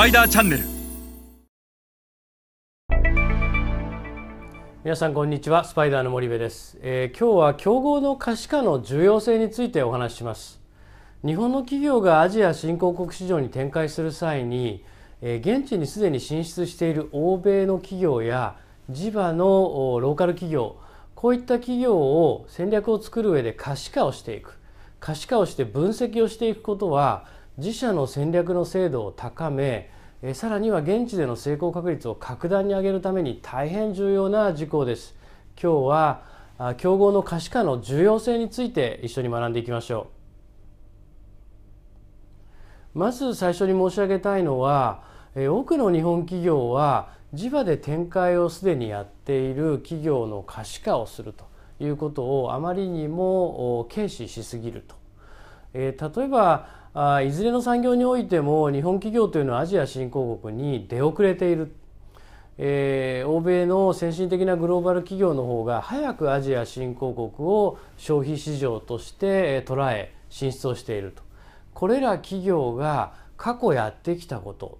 パイダーチャンネル。皆さんこんにちは。スパイダーの森部です、えー今日は競合の可視化の重要性についてお話しします。日本の企業がアジア新興国市場に展開する際に、えー現地にすでに進出している欧米の企業や地場のローカル企業こういった企業を戦略を作る上で可視化をしていく。可視化をして分析をしていくことは自社の戦略の精度を高めえさらには現地での成功確率を格段に上げるために大変重要な事項です。今日はあ競合の可視化の重要性について一緒に学んでいきましょう。まず最初に申し上げたいのはえ多くの日本企業は地場で展開をすでにやっている企業の可視化をするということをあまりにもお軽視しすぎると。えー例えばあいずれの産業においても日本企業というのはアジア新興国に出遅れている、えー欧米の先進的なグローバル企業の方が早くアジア新興国を消費市場として捉え進出をしていると。これら企業が過去やってきたこと。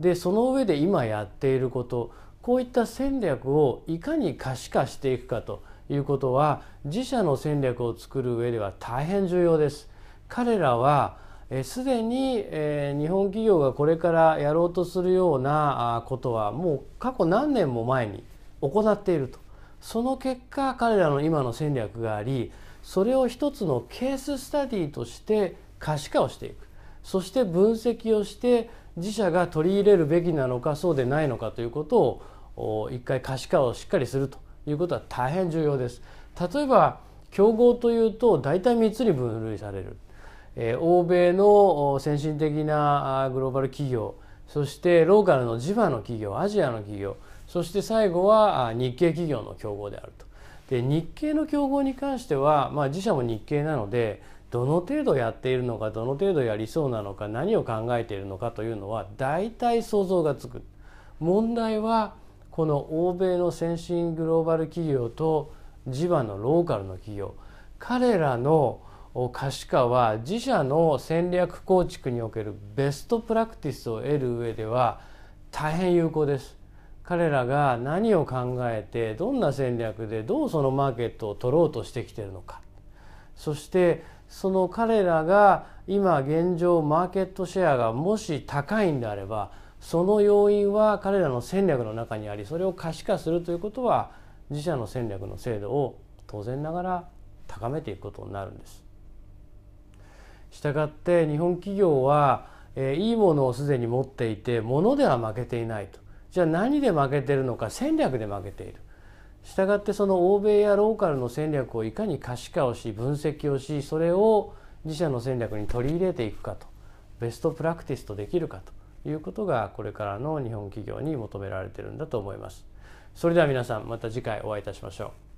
でその上で今やっていること。こういった戦略をいかに可視化していくかということは自社の戦略を作る上では大変重要です。彼らはえすでに、日本企業がこれからやろうとするようなことはもう過去何年も前に行っているとその結果彼らの今の戦略がありそれを一つのケーススタディとして可視化をしていくそして分析をして自社が取り入れるべきなのかそうでないのかということを一回可視化をしっかりするということは大変重要です。例えば競合というと大体3つに分類される。欧米の先進的なグローバル企業そしてローカルの地場の企業アジアの企業そして最後は日系企業の競合であると。で日系の競合に関しては、まあ、自社も日系なのでどの程度やっているのかどの程度やりそうなのか何を考えているのかというのは大体想像がつく。問題はこの欧米の先進グローバル企業と地場のローカルの企業彼らの可視化は自社の戦略構築におけるベストプラクティスを得る上では大変有効です。彼らが何を考えてどんな戦略でどうそのマーケットを取ろうとしてきているのかそしてその彼らが今現状マーケットシェアがもし高いんであればその要因は彼らの戦略の中にありそれを可視化するということは自社の戦略の精度を当然ながら高めていくことになるんです。したがって日本企業は、えーいいものをすでに持っていて物では負けていないと。じゃあ何で負けてるのか戦略で負けている。したがってその欧米やローカルの戦略をいかに可視化をし分析をしそれを自社の戦略に取り入れていくかと。ベストプラクティスとできるかと。いうことがこれからの日本企業に求められてるんだと思います。それでは皆さんまた次回お会いいたしましょう。